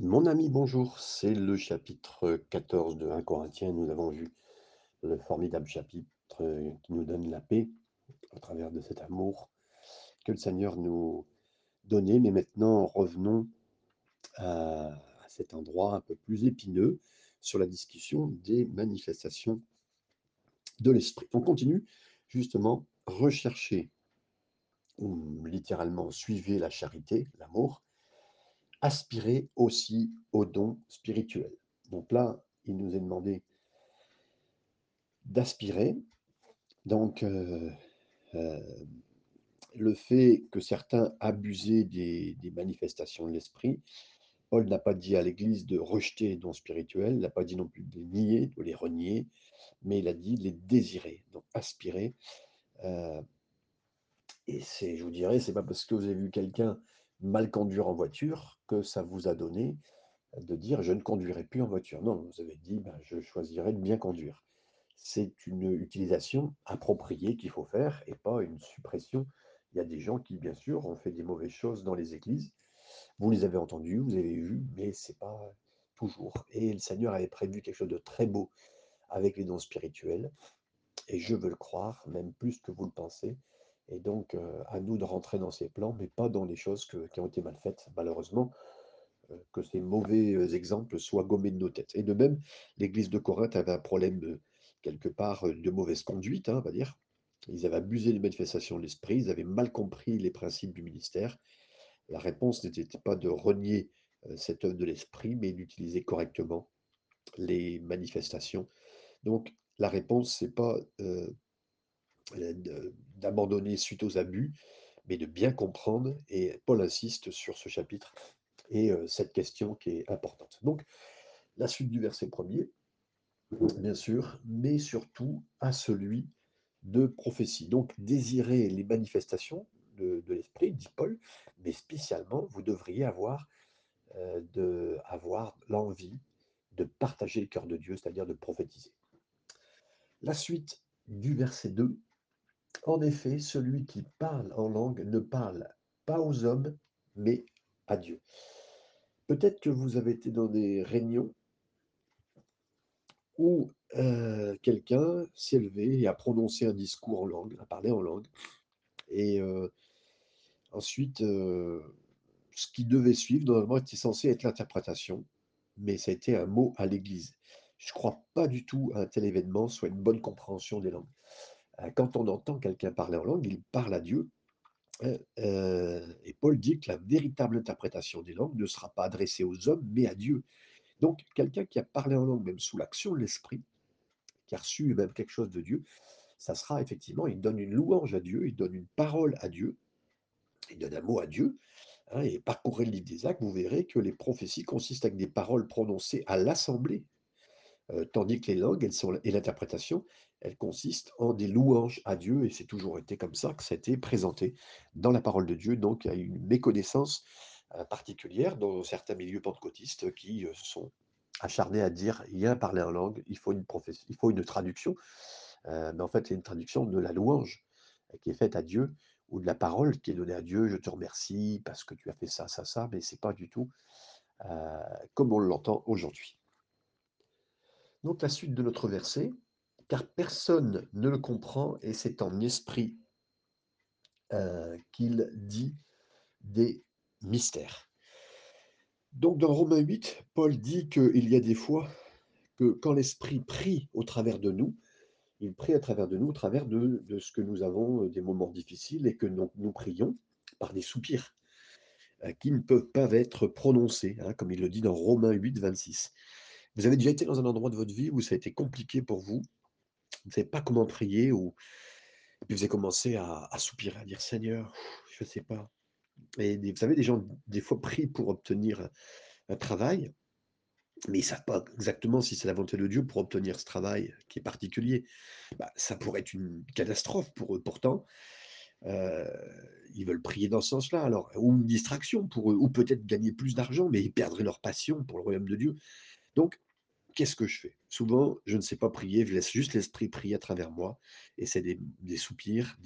Mon ami, bonjour. C'est le chapitre 14 de 1 Corinthiens. Nous avons vu le formidable chapitre euh, qui nous donne la paix à travers de cet amour que le Seigneur nous donnait. Mais maintenant, revenons à, à cet endroit un peu plus épineux sur la discussion des manifestations de l'esprit. On continue justement rechercher ou littéralement suivez la charité, l'amour, aspirer aussi aux dons spirituels. Donc là, il nous est demandé d'aspirer. Donc, euh, euh, le fait que certains abusaient des, manifestations de l'esprit, Paul n'a pas dit à l'Église de rejeter les dons spirituels, n'a pas dit non plus de les nier, de les renier, mais il a dit de les désirer, donc aspirer. Euh, et c'est, je vous dirais, c'est pas parce que vous avez vu quelqu'un mal conduire en voiture que ça vous a donné de dire je ne conduirai plus en voiture. Non, vous avez dit ben, je choisirai de bien conduire. C'est une utilisation appropriée qu'il faut faire et pas une suppression. Il y a des gens qui, bien sûr, ont fait des mauvaises choses dans les églises. Vous les avez entendus, vous avez vu, mais c'est pas toujours. Et le Seigneur avait prévu quelque chose de très beau avec les dons spirituels. Et je veux le croire, même plus que vous le pensez. Et donc, euh, à nous de rentrer dans ces plans, mais pas dans les choses qui ont été mal faites, malheureusement euh, que ces mauvais euh, exemples soient gommés de nos têtes. Et de même, l'église de Corinthe avait un problème quelque part de mauvaise conduite, hein, on va dire. Ils avaient abusé des manifestations de l'esprit, ils avaient mal compris les principes du ministère. La réponse n'était pas de renier cette œuvre de l'esprit, mais d'utiliser correctement les manifestations. Donc, la réponse, c'est pas d'abandonner suite aux abus, mais de bien comprendre. Et Paul insiste sur ce chapitre et euh, cette question qui est importante. Donc, la suite du verset premier, bien sûr, mais surtout à celui de prophétie. Donc, désirez les manifestations de, de l'esprit, dit Paul, mais spécialement, vous devriez avoir, euh, de, avoir l'envie de partager le cœur de Dieu, c'est-à-dire de prophétiser. La suite du verset 2, en effet, celui qui parle en langue ne parle pas aux hommes, mais à Dieu. Peut-être que vous avez été dans des réunions où euh, quelqu'un s'est levé et a prononcé un discours en langue, a parlé en langue. Et euh, ensuite, euh, ce qui devait suivre, normalement, était censé être l'interprétation, mais ça a été un mot à l'église. Je ne crois pas du tout à un tel événement soit une bonne compréhension des langues. Euh, Quand on entend quelqu'un parler en langue, il parle à Dieu. hein, euh, et Paul dit que la véritable interprétation des langues ne sera pas adressée aux hommes, mais à Dieu. Donc, quelqu'un qui a parlé en langue, même sous l'action de l'esprit, qui a reçu même quelque chose de Dieu, ça sera effectivement, il donne une louange à Dieu, il donne une parole à Dieu, il donne un mot à Dieu, hein, et parcourez le livre des actes, vous verrez que les prophéties consistent avec des paroles prononcées à l'assemblée, euh, tandis que les langues et l'interprétation, elles consistent en des louanges à Dieu, et c'est toujours été comme ça que ça a été présenté dans la parole de Dieu, donc il y a une méconnaissance euh, particulière dans certains milieux pentecôtistes qui euh, sont acharnés à dire il y a un parler en langue, il faut une il faut une traduction. Mais en fait, c'est une traduction de la louange qui est faite à Dieu ou de la parole qui est donnée à Dieu. Je te remercie parce que tu as fait ça, ça, ça, mais c'est pas du tout comme on l'entend aujourd'hui. Donc la suite de notre verset, car personne ne le comprend et c'est en esprit euh, qu'il dit des mystères. Donc dans Romains 8, Paul dit qu'il y a des fois que quand l'esprit prie au travers de nous, il prie à travers de nous, au travers de, ce que nous avons, euh, des moments difficiles, et que nous, nous prions par des soupirs euh, qui ne peuvent pas être prononcés, hein, comme il le dit dans Romains 8, 26. Vous avez déjà été dans un endroit de votre vie où ça a été compliqué pour vous, vous ne savez pas comment prier, ou puis vous avez commencé à, soupirer, à dire Seigneur, je ne sais pas. Et vous savez, des gens, des fois, prient pour obtenir un, un travail, mais ils ne savent pas exactement si c'est la volonté de Dieu pour obtenir ce travail qui est particulier. Bah, ça pourrait être une catastrophe pour eux. Pourtant, euh, ils veulent prier dans ce sens-là, alors, ou une distraction pour eux, ou peut-être gagner plus d'argent, mais ils perdraient leur passion pour le royaume de Dieu. Donc, qu'est-ce que je fais? Souvent, je ne sais pas prier, je laisse juste l'esprit prier à travers moi et c'est des soupirs,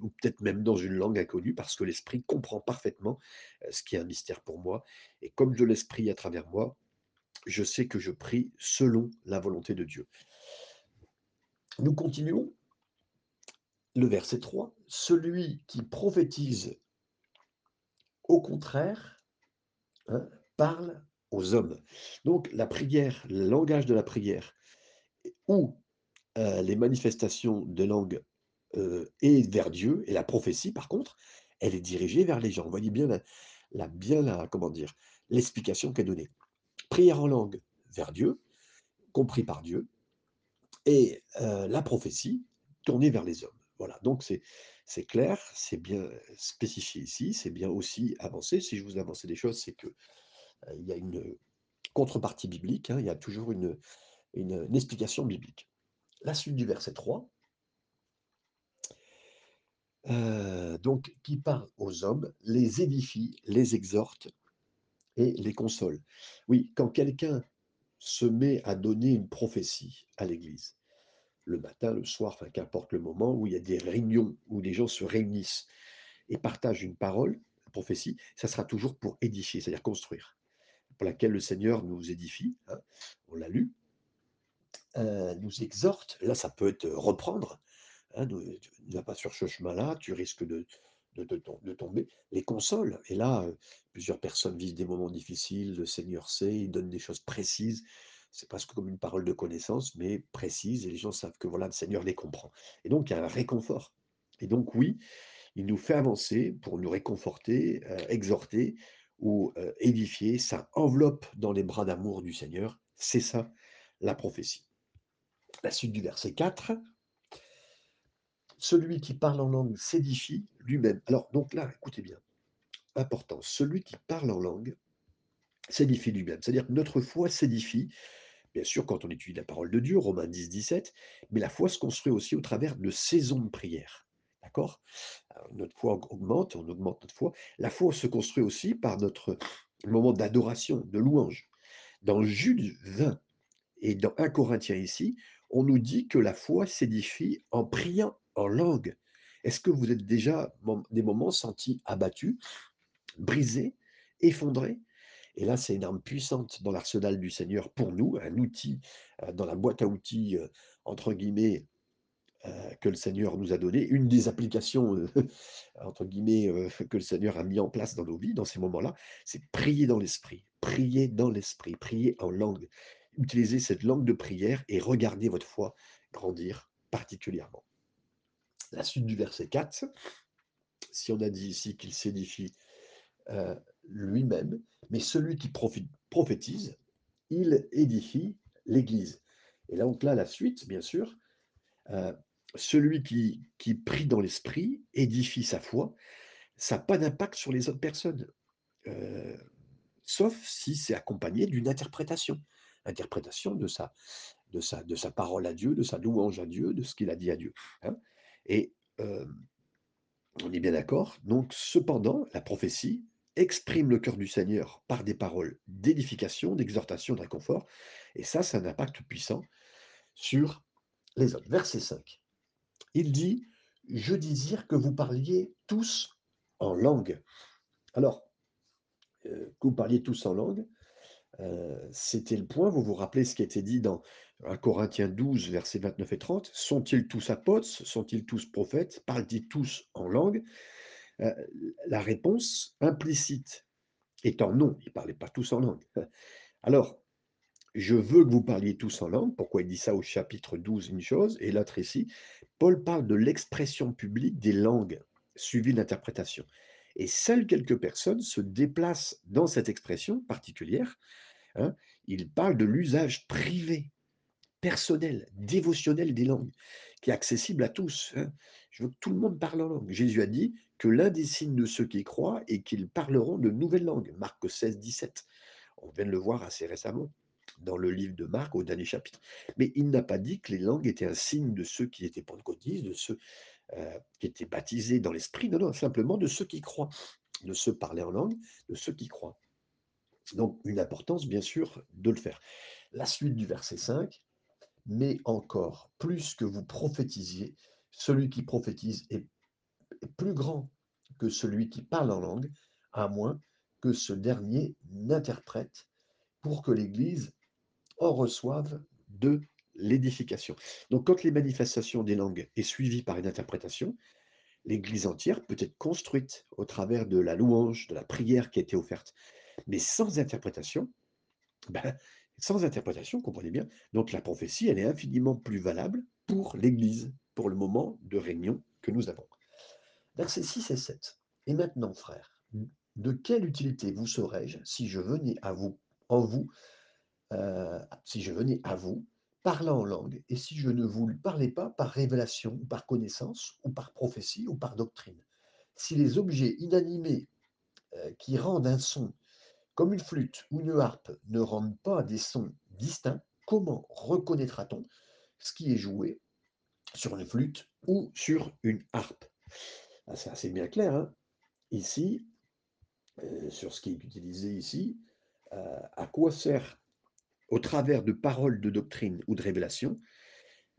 ou peut-être même dans une langue inconnue parce que l'esprit comprend parfaitement, heu, ce qui est un mystère pour moi et comme je laisse prier à travers moi, je sais que je prie selon la volonté de Dieu. Nous continuons. Le verset 3, celui qui prophétise au contraire, hein, parle aux hommes. Donc la prière, le langage de la prière ou heu, les manifestations de langue, heu, est vers Dieu et la prophétie par contre, elle est dirigée vers les gens. Vous voyez bien la bien la comment dire? L'explication est donnée. Prière en langue vers Dieu, compris par Dieu et heu, la prophétie tournée vers les hommes. Voilà, donc c'est c'est clair, c'est bien spécifié ici, c'est bien aussi avancé. Si je vous ai avancé des choses, c'est que, il y a une contrepartie biblique, hein, il y a toujours une explication biblique. La suite du verset 3 heu, donc qui parle aux hommes, les édifie, les exhorte et les console. Oui, quand quelqu'un se met à donner une prophétie à l'église, le matin, le soir, enfin qu'importe le moment où il y a des réunions, où les gens se réunissent et partagent une parole, une prophétie, ça sera toujours pour édifier, c'est-à-dire construire, pour laquelle le Seigneur nous édifie, hein, on l'a lu, heu, nous exhorte, là ça peut être, heu, reprendre, hein, ne va pas sur ce chemin-là, tu risques de de de tom de tomber, les console et là, heu, plusieurs personnes vivent des moments difficiles, le Seigneur sait, il donne des choses précises. C'est presque comme une parole de connaissance, mais précise et les gens savent que voilà, le Seigneur les comprend. Et donc il y a un réconfort. Et donc oui, il nous fait avancer pour nous réconforter, exhorter ou, édifier. Ça enveloppe dans les bras d'amour du Seigneur. C'est ça, la prophétie. La suite du verset 4 celui qui parle en langue s'édifie lui-même. Alors, donc là, écoutez bien, important, celui qui parle en langue s'édifie lui-même. C'est-à-dire notre foi s'édifie, bien sûr, quand on étudie la parole de Dieu, Romains 10, 17, mais la foi se construit aussi au travers de saisons de prière. D'accord? Notre foi augmente, on augmente notre foi. La foi se construit aussi par notre moment d'adoration, de louange. Dans Jude 20 et dans 1 Corinthiens ici, on nous dit que la foi s'édifie en priant en langue. Est-ce que vous êtes déjà des moments sentis abattus, brisés, effondrés? Et là, c'est une arme puissante dans l'arsenal du Seigneur pour nous, un outil, dans la boîte à outils, entre guillemets, que le Seigneur nous a donné. Une des applications, heu, entre guillemets, heu, que le Seigneur a mis en place dans nos vies, dans ces moments-là, c'est prier dans l'esprit, prier dans l'esprit, prier en langue. Utilisez cette langue de prière et regardez votre foi grandir particulièrement. La suite du verset 4, si on a dit ici qu'il s'édifie, lui-même, mais celui qui prophétise, il édifie l'Église. Et là donc là, la suite, bien sûr, celui qui prie dans l'esprit édifie sa foi, ça a pas d'impact sur les autres personnes, heu, sauf si c'est accompagné d'une interprétation. Interprétation de sa parole à Dieu, de sa louange à Dieu, de ce qu'il a dit à Dieu, hein et hem, on est bien d'accord? Donc cependant, la prophétie exprime le cœur du Seigneur par des paroles d'édification, d'exhortation, de réconfort et ça, a un impact puissant sur les autres. Verset 5. Il dit: «Je désire que vous parliez tous en langue». Alors, heu, que vous parliez tous en langue, heu, c'était le point. Vous vous rappelez ce qui été dit dans 1 Corinthiens 12, versets 29 et 30? «Sont-ils tous apôtres? Sont-ils tous prophètes? Parlent-ils tous en langue?» heu, la réponse implicite étant non, ils ne parlaient pas tous en langue. Alors, je veux que vous parliez tous en langue. Pourquoi il dit ça au chapitre 12, une chose, et l'autre ici, Paul parle de l'expression publique des langues, suivie de l'interprétation. Et seules quelques personnes se déplacent dans cette expression particulière. hein. Il parle de l'usage privé, personnel, dévotionnel des langues, qui est accessible à tous. hein. Je veux que tout le monde parle en langue. Jésus a dit que l'un des signes de ceux qui croient est qu'ils parleront de nouvelles langues. Marc 16, 17. On vient de le voir assez récemment dans le livre de Marc au dernier chapitre. Mais il n'a pas dit que les langues étaient un signe de ceux qui étaient pentecôtistes, de ceux euh, qui étaient baptisés dans l'esprit. Non, non, simplement de ceux qui croient, de ceux parler en langue, de ceux qui croient. Donc une importance, bien sûr, de le faire. La suite du verset 5, mais encore plus que vous prophétisiez, celui qui prophétise est plus grand que celui qui parle en langue, à moins que ce dernier n'interprète pour que l'Église en reçoive de l'édification. Donc quand les manifestations des langues est suivie par une interprétation, l'Église entière peut être construite au travers de la louange, de la prière qui a été offerte. Mais sans interprétation, ben, sans interprétation, comprenez bien, donc la prophétie, elle est infiniment plus valable pour l'Église, pour le moment de réunion que nous avons. Versets 6 et 7. Et maintenant, frères, de quelle utilité vous serais-je si je venais à vous, en vous, euh, si je venais à vous, parlant en langue, et si je ne vous parlais pas par révélation, ou par connaissance, ou par prophétie, ou par doctrine Si les objets inanimés euh, qui rendent un son, comme une flûte ou une harpe, ne rendent pas des sons distincts, comment reconnaîtra-t-on ce qui est joué sur une flûte ou sur une harpe? Ah, C'est assez bien clair. Hein ici, euh, sur ce qui est utilisé ici, à quoi sert, au travers de paroles de doctrine ou de révélation,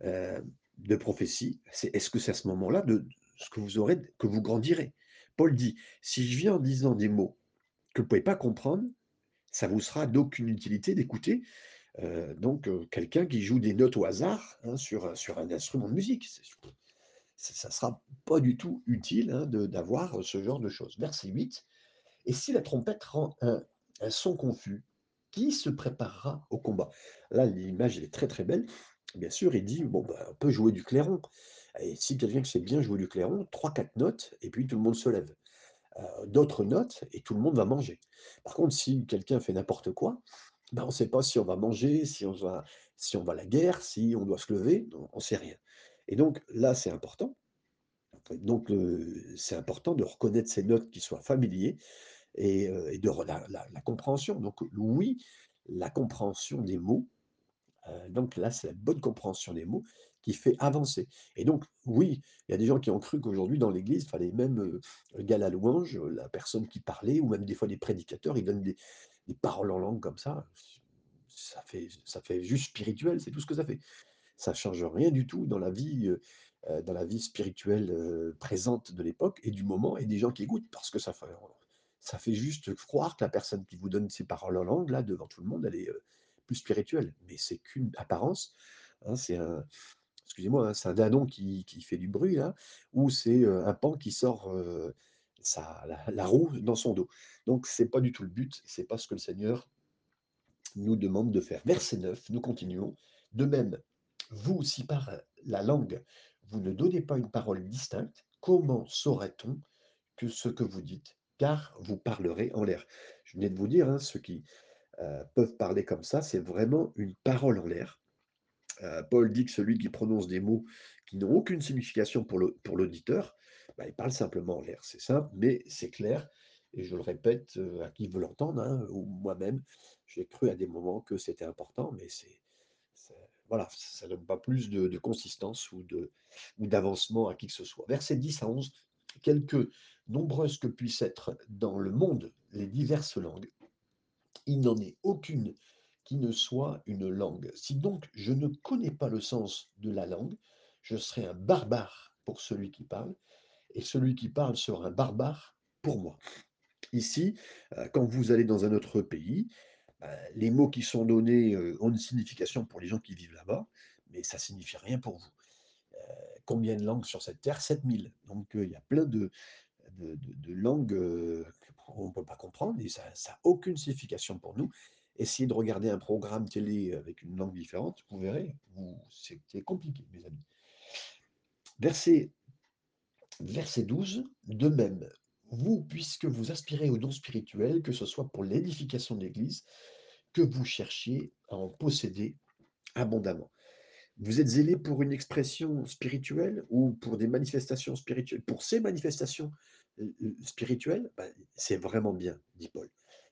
euh, de prophétie, c'est est-ce que c'est à ce moment-là de ce que vous aurez, que vous grandirez? Paul dit, si je viens en disant des mots que vous ne pouvez pas comprendre, ça vous sera d'aucune utilité d'écouter donc quelqu'un qui joue des notes au hasard hein, sur, sur un instrument de musique. Ça ne sera pas du tout utile hein, d'avoir ce genre de choses. Verset 8, et si la trompette rend un, son confus, qui se préparera au combat Là, l'image est très très belle. Bien sûr, il dit bon, ben, on peut jouer du clairon. Et si quelqu'un sait bien jouer du clairon, 3-4 notes, et puis tout le monde se lève. Euh, d'autres notes, et tout le monde va manger. Par contre, si quelqu'un fait n'importe quoi, ben, on ne sait pas si on va manger, si on va, si on va à la guerre, si on doit se lever, on ne sait rien. Et donc là, c'est important. Donc c'est important de reconnaître ces notes qui soient familiers et, de la, compréhension. Donc oui, la compréhension des mots. donc là, c'est la bonne compréhension des mots qui fait avancer. Et donc, oui, il y a des gens qui ont cru qu'aujourd'hui, dans l'Église, il fallait même le gars la louange, la personne qui parlait, ou même des fois des prédicateurs, ils donnent des, paroles en langue comme ça. Ça fait, ça fait juste spirituel, c'est tout ce que ça fait. Ça change rien du tout dans la vie euh, dans la vie spirituelle euh, présente de l'époque et du moment, et des gens qui écoutent, parce que ça fait, ça fait juste croire que la personne qui vous donne ses paroles en langue, là, devant tout le monde, elle est plus spirituelle. Mais c'est qu'une apparence. Hein, c'est un, excusez-moi, hein, c'est un dindon qui, qui, fait du bruit, là, ou c'est un pan qui sort la, roue dans son dos. Donc, c'est pas du tout le but, c'est pas ce que le Seigneur nous demande de faire. Verset 9, nous continuons. De même, vous, si par la langue, vous ne donnez pas une parole distincte, comment saurait-on que ce que vous dites Car vous parlerez en l'air. Je venais de vous dire, hein, ceux qui euh, peuvent parler comme ça, c'est vraiment une parole en l'air. Euh, Paul dit que celui qui prononce des mots qui n'ont aucune signification pour l'auditeur, bah, il parle simplement en l'air. C'est simple, mais c'est clair. Et je le répète euh, à qui veut l'entendre, hein, ou moi-même, j'ai cru à des moments que c'était important, mais c'est voilà, ça ne donne pas plus de, consistance ou d'avancement à qui que ce soit. Verset 10 à 11, quelque nombreuses que puissent être dans le monde les diverses langues, il n'en est aucune qui ne soit une langue. Si donc je ne connais pas le sens de la langue, je serai un barbare pour celui qui parle, et celui qui parle sera un barbare pour moi. Ici, euh, quand vous allez dans un autre pays, bah, les mots qui sont donnés ont une signification pour les gens qui vivent là-bas, mais ça ne signifie rien pour vous. Combien de langues sur cette terre? 7000. Donc il y a plein de, langues qu'on ne peut pas comprendre et ça n'a aucune signification pour nous. Essayez de regarder un programme télé avec une langue différente, vous verrez, c'est compliqué, mes amis. Verset, verset 12, de même, vous, puisque vous aspirez au don spirituel, que ce soit pour l'édification de l'Église, que vous cherchiez à en posséder abondamment. Vous êtes zélé pour une expression spirituelle ou pour des manifestations spirituelles? Pour ces manifestations euh, euh, spirituelles, ben, c'est vraiment bien, dit Paul.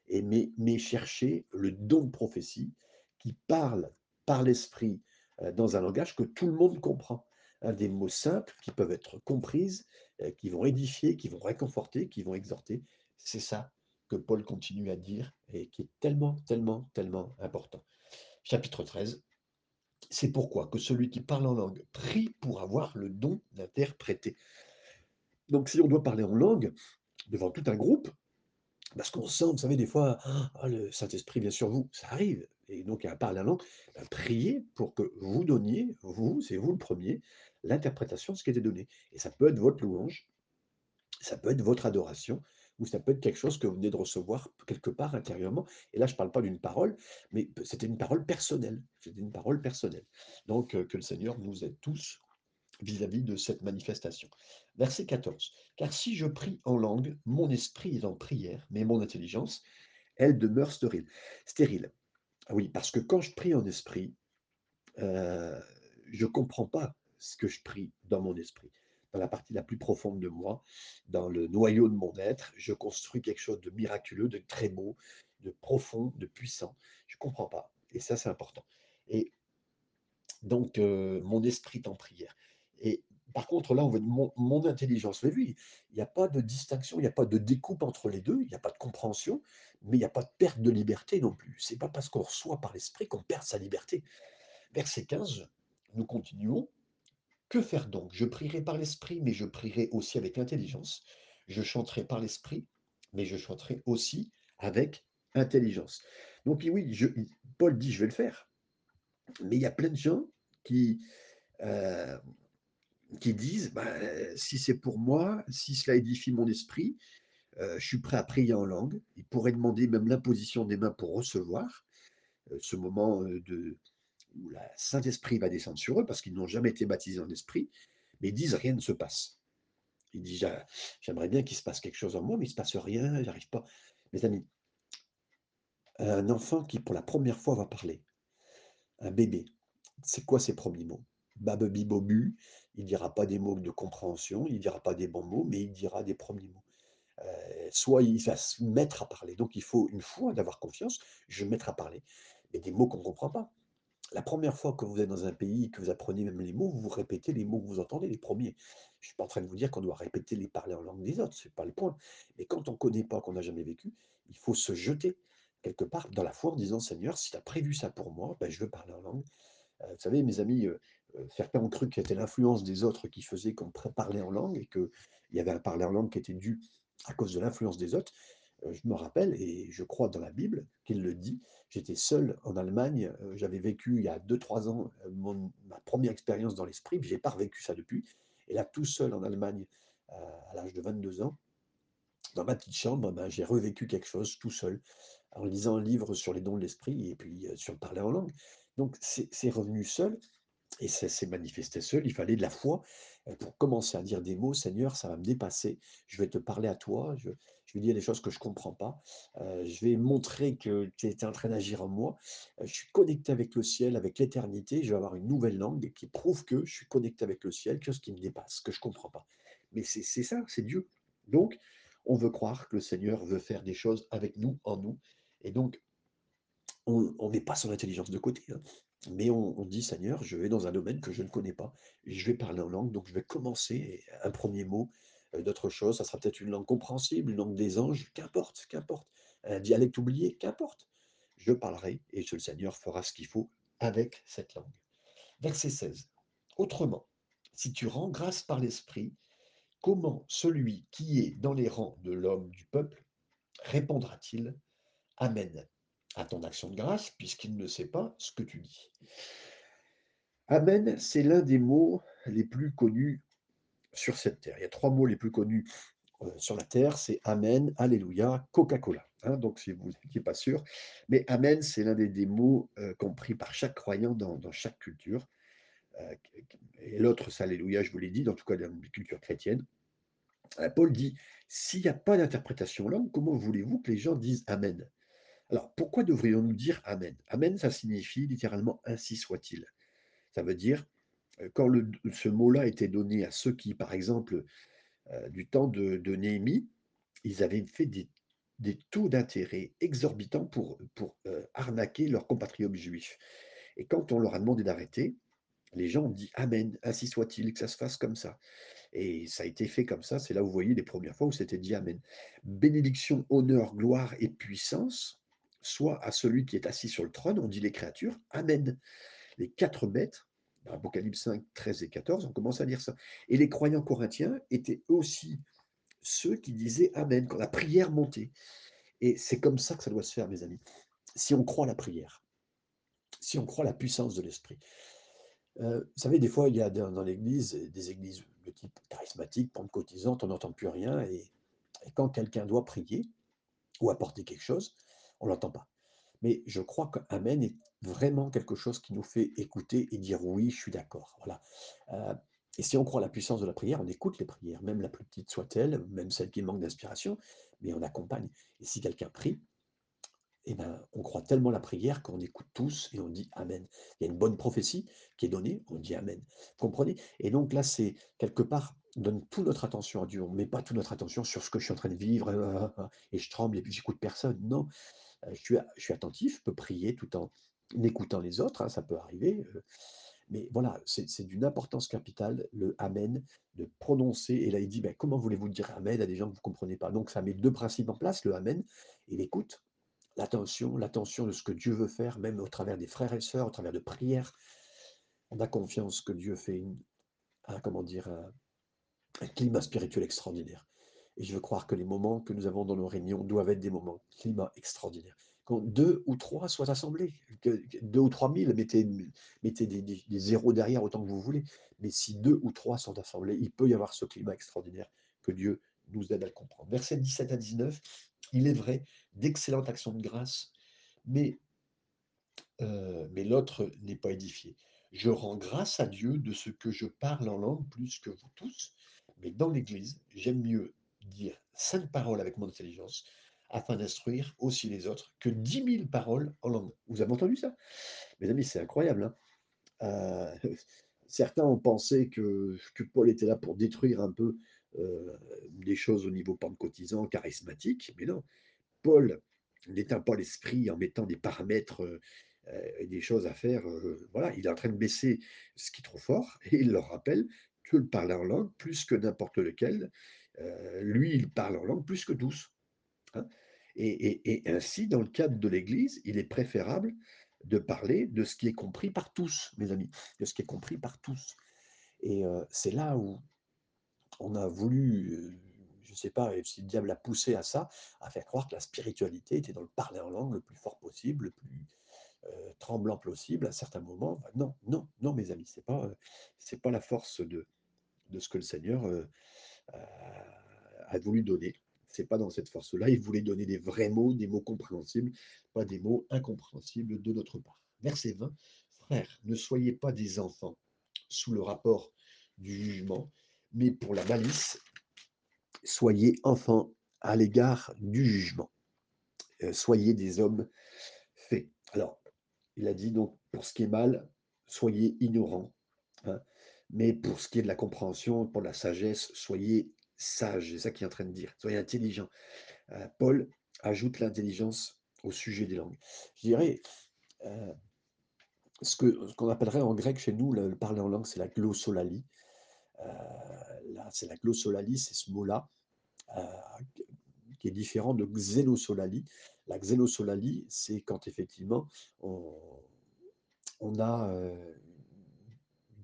Et mais, mais cherchez le don de prophétie qui parle par l'esprit euh, dans un langage que tout le monde comprend. Des mots simples qui peuvent être comprises, qui vont édifier, qui vont réconforter, qui vont exhorter. C'est ça que Paul continue à dire et qui est tellement, tellement, tellement important. Chapitre 13. C'est pourquoi celui qui parle en langue prie pour avoir le don d'interpréter. Donc si on doit parler en langue devant tout un groupe, parce qu'on sent, vous savez, des fois, ah, le Saint-Esprit vient sur vous, ça arrive. Et donc, a parler en langue, ben, priez pour que vous donniez, vous, c'est vous le premier, l'interprétation de ce qui était donné. Et ça peut être votre louange, ça peut être votre adoration, ou ça peut être quelque chose que vous venez de recevoir quelque part intérieurement. Et là, je ne parle pas d'une parole, mais c'était une parole personnelle. C'était une parole personnelle. Donc, euh, que le Seigneur nous aide tous vis-à-vis de cette manifestation. Verset 14. Car si je prie en langue, mon esprit est en prière, mais mon intelligence, elle demeure stérile. stérile. Ah oui, parce que quand je prie en esprit, euh, je ne comprends pas ce que je prie dans mon esprit. Dans la partie la plus profonde de moi, dans le noyau de mon être, je construis quelque chose de miraculeux, de très beau, de profond, de puissant. Je ne comprends pas. Et ça, c'est important. Et donc, euh, mon esprit est en prière. Et par contre, là, mon, intelligence. Avez vu, il n'y a pas de distinction, il n'y a pas de découpe entre les deux, il n'y a pas de compréhension, mais il n'y a pas de perte de liberté non plus. C'est pas parce qu'on reçoit par l'esprit qu'on perd sa liberté. Verset 15, nous continuons. Que faire donc? Je prierai par l'esprit, mais je prierai aussi avec intelligence. Je chanterai par l'esprit, mais je chanterai aussi avec intelligence. Donc oui, Paul dit, je vais le faire. Mais il y a plein de gens qui, euh, disent, bah, si c'est pour moi, si cela édifie mon esprit, euh, je suis prêt à prier en langue. Ils pourraient demander même l'imposition des mains pour recevoir euh, ce moment euh, de, où le Saint-Esprit va descendre sur eux parce qu'ils n'ont jamais été baptisés en esprit, mais ils disent rien ne se passe. Ils disent j'aimerais bien qu'il se passe quelque chose en moi, mais il ne se passe rien, j'arrive pas. Mes amis, un enfant qui pour la première fois va parler, un bébé, c'est quoi ses premiers mots? Babebibobu, il ne dira pas des mots de compréhension, il ne dira pas des bons mots, mais il dira des premiers mots. Euh, soit il va se mettre à parler. Donc il faut une fois d'avoir confiance, je vais me mettre à parler. Mais des mots qu'on ne comprend pas. La première fois que vous êtes dans un pays, que vous apprenez même les mots, vous répétez les mots que vous entendez, les premiers. Je ne suis pas en train de vous dire qu'on doit répéter les parler en langue des autres, ce n'est pas le point. Mais quand on ne connaît pas, qu'on n'a jamais vécu, il faut se jeter quelque part dans la foi en disant Seigneur, si tu as prévu ça pour moi, ben, je veux parler en langue. Euh, vous savez, mes amis, euh, certains ont cru que c'était l'influence des autres qui faisait qu'on parlait en langue et qu'il y avait un parler en langue qui était dû à cause de l'influence des autres. Euh, je me rappelle, et je crois dans la Bible qu'il le dit, j'étais seul en Allemagne, euh, j'avais vécu il y a 2-3 ans euh, ma première expérience dans l'esprit, je n'ai pas revécu ça depuis. Et là, tout seul en Allemagne, à l'âge de 22 ans, dans ma petite chambre, ben, j'ai revécu quelque chose tout seul, en lisant un livre sur les dons de l'esprit et puis sur le parler en langue. Donc c'est revenu seul, et ça s'est manifesté seul, il fallait de la foi pour commencer à dire des mots, Seigneur, ça va me dépasser, je vais te parler à toi, je, vais dire des choses que je ne comprends pas, je vais montrer que tu es en train d'agir en moi, je suis connecté avec le ciel, avec l'éternité, je vais avoir une nouvelle langue qui prouve que je suis connecté avec le ciel, que ce qui me dépasse, que je ne comprends pas. Mais c'est ça, c'est Dieu. Donc, on veut croire que le Seigneur veut faire des choses avec nous, en nous, et donc, on ne met pas son intelligence de côté. Hein. Mais on, dit, Seigneur, je vais dans un domaine que je ne connais pas, je vais parler en langue, donc je vais commencer un premier mot euh, d'autre chose, ça sera peut-être une langue compréhensible, une langue des anges, qu'importe, qu'importe, un dialecte oublié, qu'importe. Je parlerai et le Seigneur fera ce qu'il faut avec cette langue. Verset 16. Autrement, si tu rends grâce par l'Esprit, comment celui qui est dans les rangs de l'homme du peuple répondra-t-il? Amen à ton action de grâce, puisqu'il ne sait pas ce que tu dis. Amen, c'est l'un des mots les plus connus sur cette terre. Il y a trois mots les plus connus euh, sur la terre, c'est Amen, Alléluia, Coca-Cola. Hein, donc, si vous n'étiez pas sûr, mais Amen, c'est l'un des, mots euh, compris par chaque croyant dans, chaque culture. Euh, et l'autre, c'est Alléluia, je vous l'ai dit, dans tout cas dans la culture chrétienne. Paul dit, s'il n'y a pas d'interprétation langue, comment voulez-vous que les gens disent Amen? Alors, pourquoi devrions-nous dire Amen? Amen, ça signifie littéralement ainsi soit-il. Ça veut dire, euh, quand ce mot-là était donné à ceux qui, par exemple, euh, du temps de, Néhémie, ils avaient fait des, taux d'intérêt exorbitants pour, euh, arnaquer leurs compatriotes juifs. Et quand on leur a demandé d'arrêter, les gens ont dit Amen, ainsi soit-il, que ça se fasse comme ça. Et ça a été fait comme ça, c'est là où vous voyez les premières fois où c'était dit Amen. Bénédiction, honneur, gloire et puissance, soit à celui qui est assis sur le trône, on dit les créatures, Amen. Les quatre bêtes, Apocalypse 5, 13 et 14, on commence à dire ça. Et les croyants corinthiens étaient aussi ceux qui disaient Amen quand la prière montait. Et c'est comme ça que ça doit se faire, mes amis. Si on croit la prière, si on croit la puissance de l'esprit. Euh, vous savez, des fois, il y a dans, l'Église des églises de type charismatique, pentecôtisante, on n'entend plus rien. Et quand quelqu'un doit prier ou apporter quelque chose, on ne l'entend pas. Mais je crois qu'Amen est vraiment quelque chose qui nous fait écouter et dire oui, je suis d'accord. Voilà. Euh, et si on croit à la puissance de la prière, on écoute les prières, même la plus petite soit-elle, même celle qui manque d'inspiration, mais on accompagne. Et si quelqu'un prie, eh ben, on croit tellement la prière qu'on écoute tous et on dit Amen. Il y a une bonne prophétie qui est donnée, on dit Amen. Vous comprenez? Et donc là, c'est quelque part, on donne toute notre attention à Dieu. On ne met pas toute notre attention sur ce que je suis en train de vivre et je tremble et puis j'écoute personne. Non, euh, je suis, attentif, je peux prier tout en écoutant les autres, hein, ça peut arriver. Euh, mais voilà, c'est d'une importance capitale, le Amen, de prononcer. Et là, il dit, ben, comment voulez-vous dire Amen? À des gens que vous ne comprenez pas Donc, ça met deux principes en place, le Amen et l'écoute, l'attention, l'attention de ce que Dieu veut faire, même au travers des frères et sœurs, au travers de prières. On a confiance que Dieu fait une, un, comment dire, un climat spirituel extraordinaire. Et je veux croire que les moments que nous avons dans nos réunions doivent être des moments climat extraordinaire. Quand deux ou trois soient assemblés, que, deux ou trois mille, mettez, mettez des, zéros derrière autant que vous voulez. Mais si deux ou trois sont assemblés, il peut y avoir ce climat extraordinaire que Dieu nous aide à le comprendre. Versets 17 à 19, il est vrai, d'excellentes actions de grâce, mais, euh, mais l'autre n'est pas édifié. Je rends grâce à Dieu de ce que je parle en langue plus que vous tous, mais dans l'Église, j'aime mieux dire cinq paroles avec mon intelligence afin d'instruire aussi les autres que dix mille paroles en langue. Vous avez entendu ça? Mes amis, c'est incroyable. Hein euh, certains ont pensé que, que, Paul était là pour détruire un peu des choses au niveau pentecôtisant, charismatique, mais non. Paul n'éteint pas l'esprit en mettant des paramètres euh, et des choses à faire. voilà, il est en train de baisser ce qui est trop fort et il leur rappelle que le parler en langue, plus que n'importe lequel, euh, lui, il parle en langue plus que tous. Hein. Et, ainsi, dans le cadre de l'Église, il est préférable de parler de ce qui est compris par tous, mes amis, de ce qui est compris par tous. Et euh, c'est là où on a voulu, je ne sais pas si le diable a poussé à ça, à faire croire que la spiritualité était dans le parler en langue le plus fort possible, le plus tremblant possible à certains moments. non, non, non, mes amis, c'est pas, c'est pas la force de, de ce que le Seigneur a voulu donner. C'est pas dans cette force-là. Il voulait donner des vrais mots, des mots compréhensibles, pas des mots incompréhensibles de notre part. Verset 20. Frères, ne soyez pas des enfants sous le rapport du jugement, mais pour la malice, soyez enfants à l'égard du jugement. Euh, soyez des hommes faits. Alors, il a dit donc, pour ce qui est mal, soyez ignorants. Hein. Mais pour ce qui est de la compréhension, pour la sagesse, soyez sages. C'est ça qu'il est en train de dire. Soyez intelligents. Euh, Paul ajoute l'intelligence au sujet des langues. Je dirais, euh, ce qu'on appellerait en grec chez nous, le, parler en langue, c'est la glossolalie. Euh, c'est la glossolalie, c'est ce mot-là, qui est différent de xénosolalie. La xénosolalie, c'est quand effectivement on, a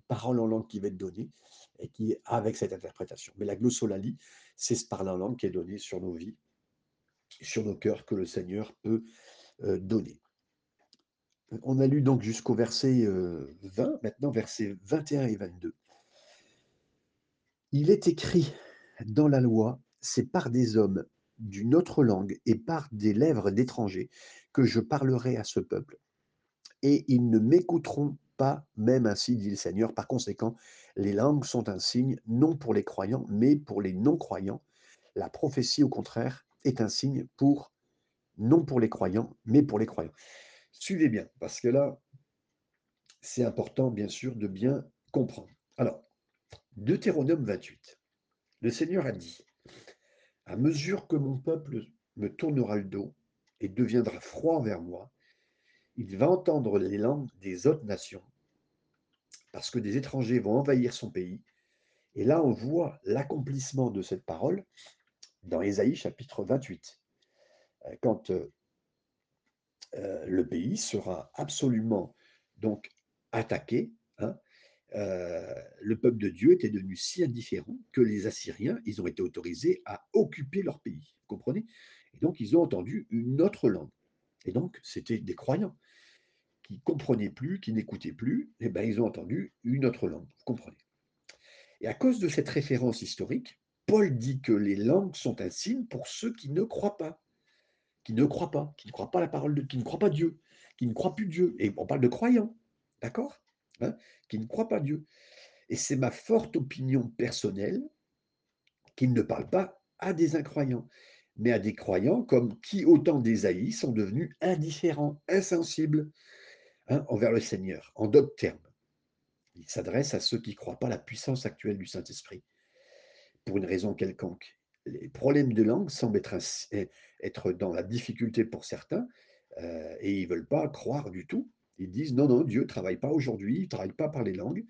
parole en langue qui va être donnée et qui est avec cette interprétation. Mais la glossolalie, c'est ce parler en langue qui est donné sur nos vies, sur nos cœurs, que le Seigneur peut euh, donner. On a lu donc jusqu'au verset 20, euh, maintenant versets 21 et 22. Il est écrit dans la loi, c'est par des hommes d'une autre langue et par des lèvres d'étrangers que je parlerai à ce peuple. Et ils ne m'écouteront pas même ainsi, dit le Seigneur. Par conséquent, les langues sont un signe non pour les croyants, mais pour les non-croyants. La prophétie, au contraire, est un signe pour, non pour les croyants, mais pour les croyants. Suivez bien, parce que là, c'est important, bien sûr, de bien comprendre. Alors, Deutéronome 28, le Seigneur a dit, à mesure que mon peuple me tournera le dos et deviendra froid vers moi, il va entendre les langues des autres nations, parce que des étrangers vont envahir son pays, Et là, on voit l'accomplissement de cette parole dans Ésaïe chapitre 28, euh, quand euh, euh, le pays sera absolument donc attaqué. Hein, le peuple de Dieu était devenu si indifférent que les Assyriens, ils ont été autorisés à occuper leur pays. Vous comprenez? Et donc, ils ont entendu une autre langue. Et donc, c'était des croyants qui comprenaient plus, qui n'écoutaient plus. Et eh ben, ils ont entendu une autre langue. Vous comprenez? Et à cause de cette référence historique, Paul dit que les langues sont un signe pour ceux qui ne croient pas, qui ne croient pas, qui ne croient pas la parole de, qui ne croient pas Dieu, qui ne croient plus Dieu. Et on parle de croyants, d'accord? Hein, Qui ne croient pas Dieu. Et c'est ma forte opinion personnelle qu'il ne parle pas à des incroyants, mais à des croyants comme qui, au temps d'Ésaïe, sont devenus indifférents, insensibles hein, envers le Seigneur, en d'autres termes. Il s'adresse à ceux qui ne croient pas la puissance actuelle du Saint-Esprit pour une raison quelconque. Les problèmes de langue semblent être, être dans la difficulté pour certains euh, et ils ne veulent pas croire du tout. Ils disent non, non, Dieu ne travaille pas aujourd'hui, il ne travaille pas par les langues,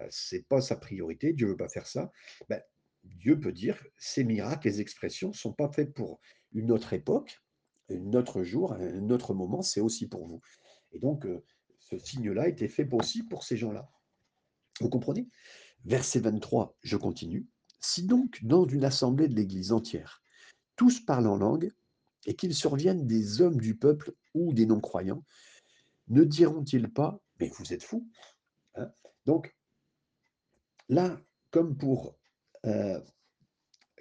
euh, ce n'est pas sa priorité, Dieu ne veut pas faire ça. Ben, Dieu peut dire ces miracles, les expressions ne sont pas faits pour une autre époque, un autre jour, un autre moment, c'est aussi pour vous. Et donc, euh, ce signe-là était fait aussi pour ces gens-là. Vous comprenez? Verset 23, je continue. Si donc, dans une assemblée de l'Église entière, tous parlent en langue, et qu'ils surviennent des hommes du peuple ou des non-croyants, ne diront-ils pas, mais vous êtes fous hein? Donc, là, comme pour euh,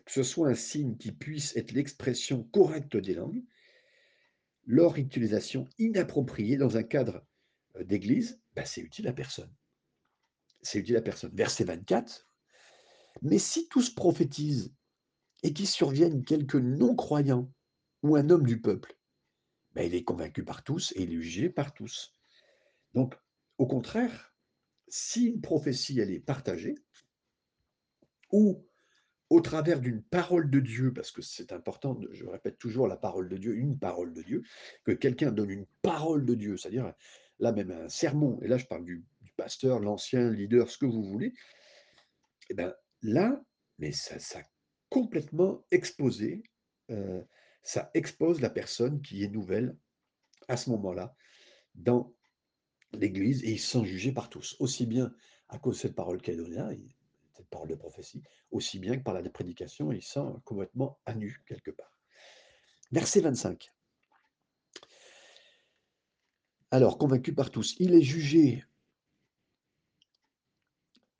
que ce soit un signe qui puisse être l'expression correcte des langues, leur utilisation inappropriée dans un cadre euh, d'église, ben, c'est utile à personne. C'est utile à personne. Verset 24, mais si tous prophétisent et qu'il survienne quelques non-croyants ou un homme du peuple, ben il est convaincu par tous et il est jugé par tous. Donc, au contraire, si une prophétie elle est partagée, ou au travers d'une parole de Dieu, parce que c'est important, je répète toujours la parole de Dieu, une parole de Dieu, que quelqu'un donne une parole de Dieu, c'est-à-dire là même un sermon, et là je parle du, pasteur, l'ancien leader, ce que vous voulez, et eh bien là, mais ça, ça a complètement exposé, euh, ça expose la personne qui est nouvelle à ce moment-là dans l'Église et ils sont jugés par tous, aussi bien à cause de cette parole qu'elle là, cette parole de prophétie, aussi bien que par la prédication, ils sont complètement à nu quelque part. Verset 25. Alors, convaincu par tous, il est jugé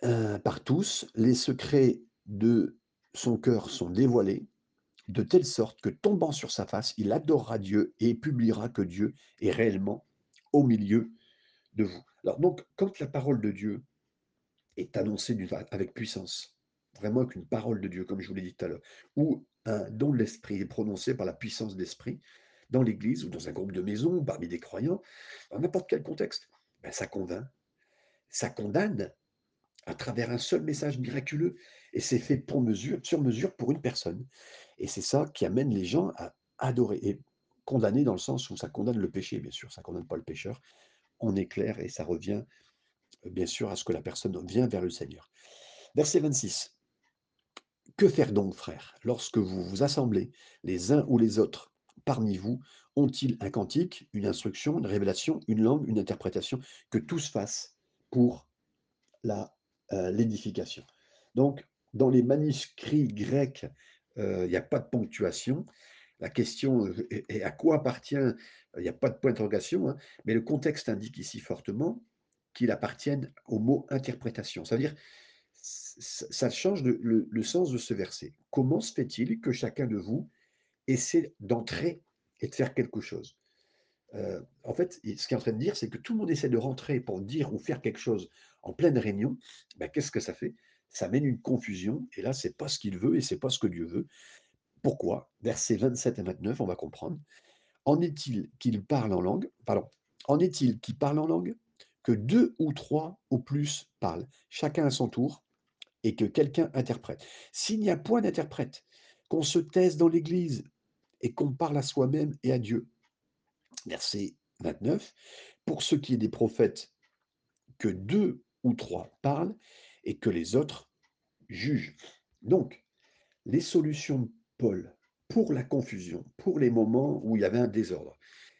euh, par tous, les secrets de son cœur sont dévoilés, de telle sorte que tombant sur sa face, il adorera Dieu et publiera que Dieu est réellement au milieu de vous. Alors donc, quand la parole de Dieu est annoncée avec puissance, vraiment qu'une parole de Dieu, comme je vous l'ai dit tout à l'heure, ou un don de l'esprit est prononcé par la puissance de l'esprit, dans l'Église ou dans un groupe de maison, parmi des croyants, dans n'importe quel contexte, ben, ça convainc, ça condamne à travers un seul message miraculeux. Et c'est fait pour mesure, sur mesure pour une personne. Et c'est ça qui amène les gens à adorer et condamner dans le sens où ça condamne le péché, bien sûr, ça condamne pas le pécheur. On est clair et ça revient bien sûr à ce que la personne vient vers le Seigneur. Verset 26. Que faire donc, frères, lorsque vous vous assemblez les uns ou les autres parmi vous? Ont-ils un cantique, une instruction, une révélation, une langue, une interprétation Que tous fassent pour la euh, l'édification. Donc, dans les manuscrits grecs, euh, il n'y a pas de ponctuation. La question est à quoi appartient, il n'y a pas de point d'interrogation, hein, mais le contexte indique ici fortement qu'il appartienne au mot interprétation. C'est-à-dire, ça change le, le, sens de ce verset. Comment se fait-il que chacun de vous essaie d'entrer et de faire quelque chose? Euh, En fait, ce qu'il est en train de dire, c'est que tout le monde essaie de rentrer pour dire ou faire quelque chose en pleine réunion, ben, qu'est-ce que ça fait? Ça mène une confusion, et là, c'est pas ce qu'il veut et c'est pas ce que Dieu veut. Pourquoi? Versets 27 et 29, on va comprendre. En est-il qu'il parle en langue? Pardon. En est-il qui parle en langue? Que deux ou trois au plus parlent, chacun à son tour, et que quelqu'un interprète. S'il n'y a point d'interprète, qu'on se taise dans l'Église et qu'on parle à soi-même et à Dieu. Verset 29. Pour ce qui est des prophètes, que deux ou trois parlent et que les autres juge. Donc, les solutions de Paul pour la confusion, pour les moments où il y avait un désordre,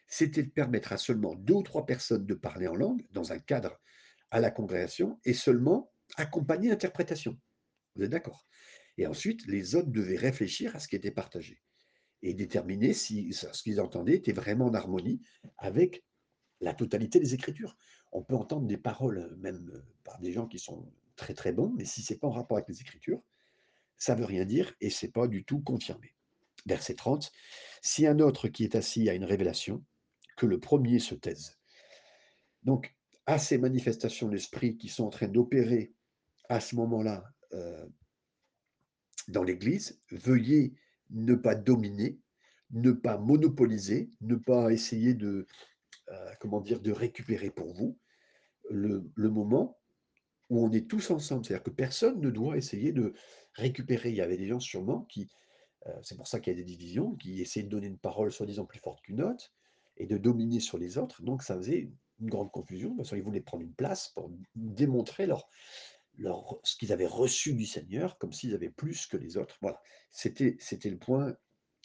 c'était de permettre à seulement deux ou trois personnes de parler en langue dans un cadre à la congrégation et seulement accompagner l'interprétation. Vous êtes d'accord? Et ensuite, les autres devaient réfléchir à ce qui était partagé et déterminer si ce qu'ils entendaient était vraiment en harmonie avec la totalité des Écritures. On peut entendre des paroles, même par des gens qui sont très très bons, mais si ce n'est pas en rapport avec les Écritures, ça ne veut rien dire et ce n'est pas du tout confirmé. Verset 30, si un autre qui est assis a une révélation, que le premier se taise. Donc, à ces manifestations d'esprit qui sont en train d'opérer à ce moment-là euh, dans l'Église, veuillez ne pas dominer, ne pas monopoliser, ne pas essayer de, euh, comment dire, de récupérer pour vous le, moment où on est tous ensemble. C'est-à-dire que personne ne doit essayer de récupérer. Il y avait des gens sûrement qui, euh, c'est pour ça qu'il y a des divisions, qui essaient de donner une parole soi-disant plus forte qu'une autre et de dominer sur les autres. Donc ça faisait une grande confusion, parce qu'ils voulaient prendre une place pour démontrer leur, ce qu'ils avaient reçu du Seigneur, comme s'ils avaient plus que les autres. Voilà, c'était le point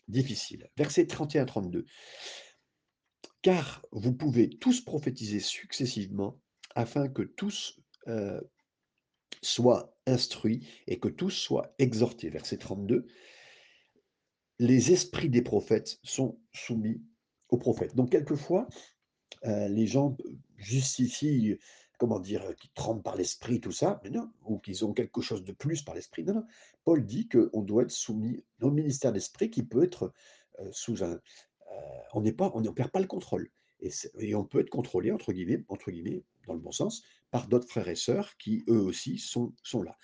difficile. Verset 31-32. Car vous pouvez tous prophétiser successivement afin que tous euh, soient instruits et que tous soient exhortés. Verset 32. Les esprits des prophètes sont soumis aux prophètes. Donc quelquefois, euh, les gens justifient, comment dire, qu'ils tremblent par l'esprit, tout ça, mais non, ou qu'ils ont quelque chose de plus par l'esprit. Non, non. Paul dit qu'on doit être soumis au ministère d'esprit qui peut être euh, sous un. Euh, on n'est pas, on ne perd pas le contrôle. Et, on peut être contrôlé, entre guillemets, entre guillemets, dans le bon sens, par d'autres frères et sœurs qui, eux aussi, sont, sont là.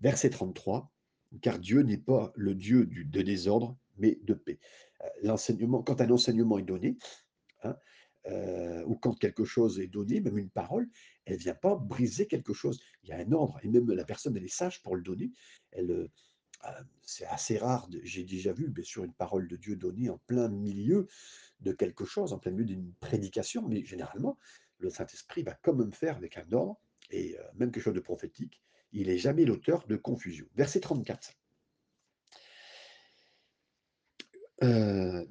Verset 33, car Dieu n'est pas le Dieu du, de désordre, mais de paix. L'enseignement, quand un enseignement est donné, hein, euh, ou quand quelque chose est donné, même une parole, elle ne vient pas briser quelque chose. Il y a un ordre, et même la personne, elle est sage pour le donner. Elle, euh, euh, c'est assez rare, j'ai déjà vu, bien sûr, une parole de Dieu donnée en plein milieu de quelque chose, en plein milieu d'une prédication, mais généralement, le Saint-Esprit va quand même faire avec un ordre, et même quelque chose de prophétique, il n'est jamais l'auteur de confusion. Verset 34.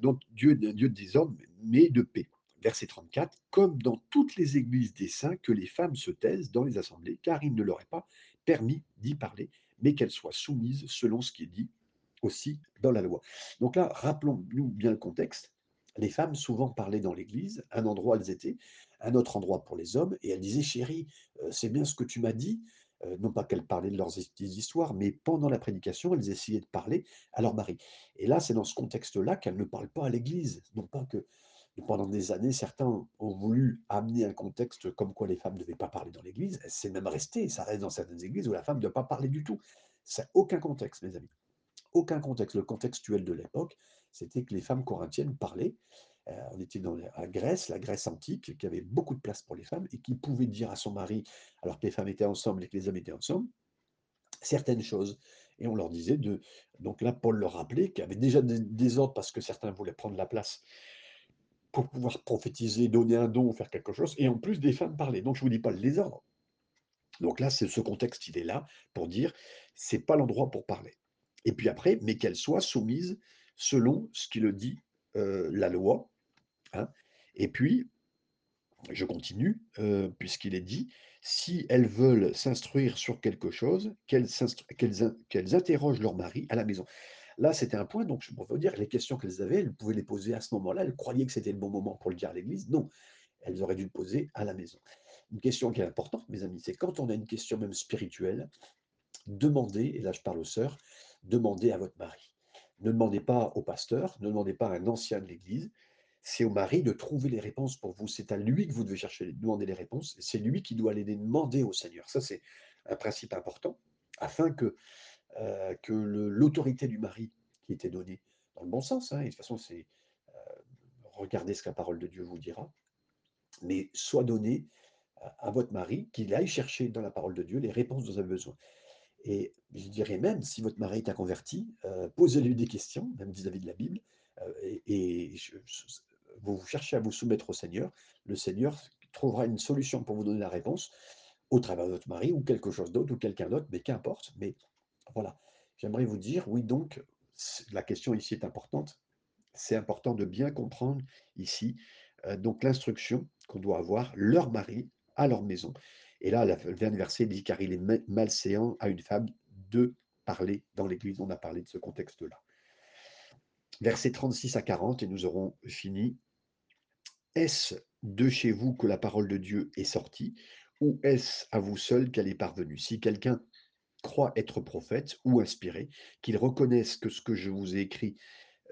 donc Dieu, Dieu de désordre, mais de paix verset 34, comme dans toutes les églises des saints, que les femmes se taisent dans les assemblées, car il ne leur est pas permis d'y parler, mais qu'elles soient soumises selon ce qui est dit aussi dans la loi. Donc là, rappelons-nous bien le contexte. Les femmes souvent parlaient dans l'église, un endroit elles étaient, un autre endroit pour les hommes, et elles disaient, chérie, euh, c'est bien ce que tu m'as dit, euh, non pas qu'elles parlaient de leurs histoires, mais pendant la prédication, elles essayaient de parler à leur mari. Et là, c'est dans ce contexte-là qu'elles ne parlent pas à l'église, non pas que pendant des années, certains ont voulu amener un contexte comme quoi les femmes ne devaient pas parler dans l'Église. C'est même resté, ça reste dans certaines églises où la femme ne doit pas parler du tout. Ça aucun contexte, mes amis. Aucun contexte. Le contextuel de l'époque, c'était que les femmes corinthiennes parlaient. Euh, on était dans la Grèce, la Grèce antique, qui avait beaucoup de place pour les femmes et qui pouvait dire à son mari, alors que les femmes étaient ensemble et que les hommes étaient ensemble, certaines choses. Et on leur disait de. Donc là, Paul leur rappelait qu'il y avait déjà des ordres parce que certains voulaient prendre la place pour pouvoir prophétiser, donner un don, faire quelque chose, et en plus des femmes parler. Donc je ne vous dis pas le désordre. Donc là, c'est ce contexte, il est là pour dire, c'est pas l'endroit pour parler. Et puis après, mais qu'elles soient soumises selon ce qui le dit euh, la loi. Hein. Et puis, je continue, euh, puisqu'il est dit, si elles veulent s'instruire sur quelque chose, qu'elles interrogent leur mari à la maison. Là, c'était un point, donc je peux vous dire, les questions qu'elles avaient, elles pouvaient les poser à ce moment-là. Elles croyaient que c'était le bon moment pour le dire à l'église. Non, elles auraient dû le poser à la maison. Une question qui est importante, mes amis, c'est quand on a une question même spirituelle, demandez, et là je parle aux sœurs, demandez à votre mari. Ne demandez pas au pasteur, ne demandez pas à un ancien de l'église, c'est au mari de trouver les réponses pour vous. C'est à lui que vous devez chercher, demander les réponses. C'est lui qui doit les demander au Seigneur. Ça, c'est un principe important, afin que euh, que l'autorité du mari qui était donnée dans le bon sens, hein, et de toute façon, c'est euh, regardez ce que la parole de Dieu vous dira, mais soit donnée à, votre mari, qu'il aille chercher dans la parole de Dieu les réponses dont vous avez besoin. Et je dirais même, si votre mari est inconverti, euh, posez-lui des questions, même vis-à-vis de la Bible, et, vous cherchez à vous soumettre au Seigneur. Le Seigneur trouvera une solution pour vous donner la réponse au travers de votre mari ou quelque chose d'autre ou quelqu'un d'autre, mais qu'importe. Mais Voilà. J'aimerais vous dire, oui donc, la question ici est importante. C'est important de bien comprendre ici, heu, donc l'instruction qu'on doit avoir: «Leurs maris à leur maison» et là, le dernier verset dit: «Car il est ma malséant à une femme de parler dans l'église». On a parlé de ce contexte-là. Versets 36 à 40 et nous aurons fini. Est-ce de chez vous que la parole de Dieu est sortie ou est-ce à vous seuls qu'elle est parvenue? Si quelqu'un croit être prophète ou inspiré, qu'il reconnaisse que ce que je vous ai écrit,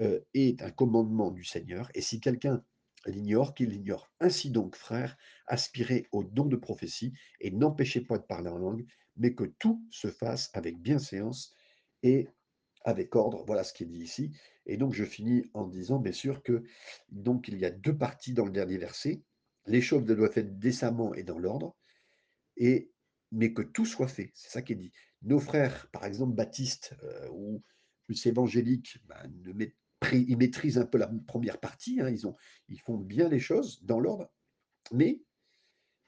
heu, est un commandement du Seigneur et si quelqu'un l'ignore, qu'il l'ignore. Ainsi donc, frères, aspirez au don de prophétie et n'empêchez pas de parler en langue, mais que tout se fasse avec bienséance et avec ordre. Voilà ce qui est dit ici et donc je finis en disant bien sûr que donc il y a 2 parties dans le dernier verset. Les choses doivent être décemment et dans l'ordre et mais que tout soit fait, c'est ça qui est dit. Nos frères, par exemple baptistes, heu, ou plus évangéliques, ben, ils maîtrisent un peu la première partie, hein, ils ont ils font bien les choses dans l'ordre, mais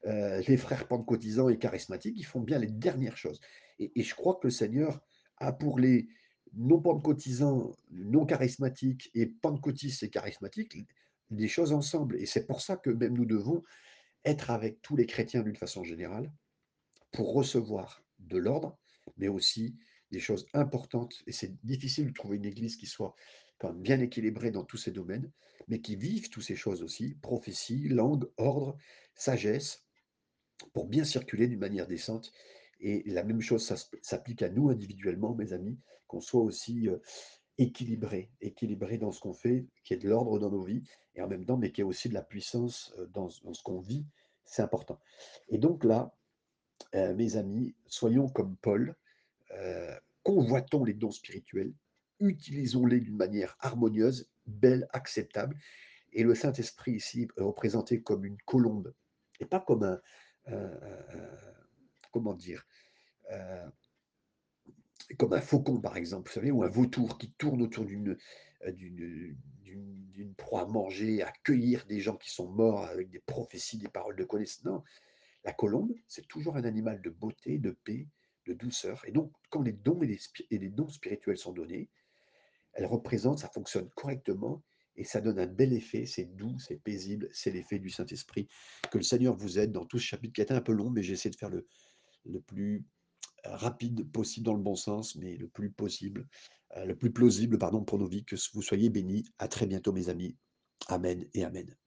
heu, les frères pentecôtisants et charismatiques, ils font bien les dernières choses. Et et je crois que le Seigneur a pour les non pentecôtisants, non charismatiques et pentecôtistes et charismatiques, l les choses ensemble. Et c'est pour ça que même nous devons être avec tous les chrétiens d'une façon générale pour recevoir de l'ordre, mais aussi des choses importantes. Et c'est difficile de trouver une église qui soit bien équilibrée dans tous ces domaines, mais qui vive toutes ces choses aussi, prophétie, langue, ordre, sagesse, pour bien circuler d'une manière décente. Et la même chose, s'applique à nous individuellement, mes amis, qu'on soit aussi, heu, équilibrés équilibrés dans ce qu'on fait, qu'il y ait de l'ordre dans nos vies et en même temps, mais qu'il y ait aussi de la puissance, dans ce qu'on vit, c'est important. Et donc là Heu, mes amis, soyons comme Paul, heu, convoitons les dons spirituels, utilisons-les d'une manière harmonieuse, belle, acceptable et le Saint-Esprit ici est représenté comme une colombe et pas comme un comment dire? Heu, comme un faucon par exemple, vous savez? Ou un vautour qui tourne autour d'une, proie à manger, à cueillir des gens qui sont morts avec des prophéties, des paroles de connaissance. La colombe, c'est toujours un animal de beauté, de paix, de douceur. Et donc, quand les dons et les, dons spirituels sont donnés, elles représentent, ça fonctionne correctement et ça donne un bel effet. C'est doux, c'est paisible, c'est l'effet du Saint-Esprit. Que le Seigneur vous aide dans tout ce chapitre qui a un peu long, mais j'essaie de faire le, le plus euh, rapide possible dans le bon sens, mais le plus possible, euh, le plus plausible, pardon, pour nos vies. Que vous soyez bénis. À très bientôt, mes amis. Amen et Amen.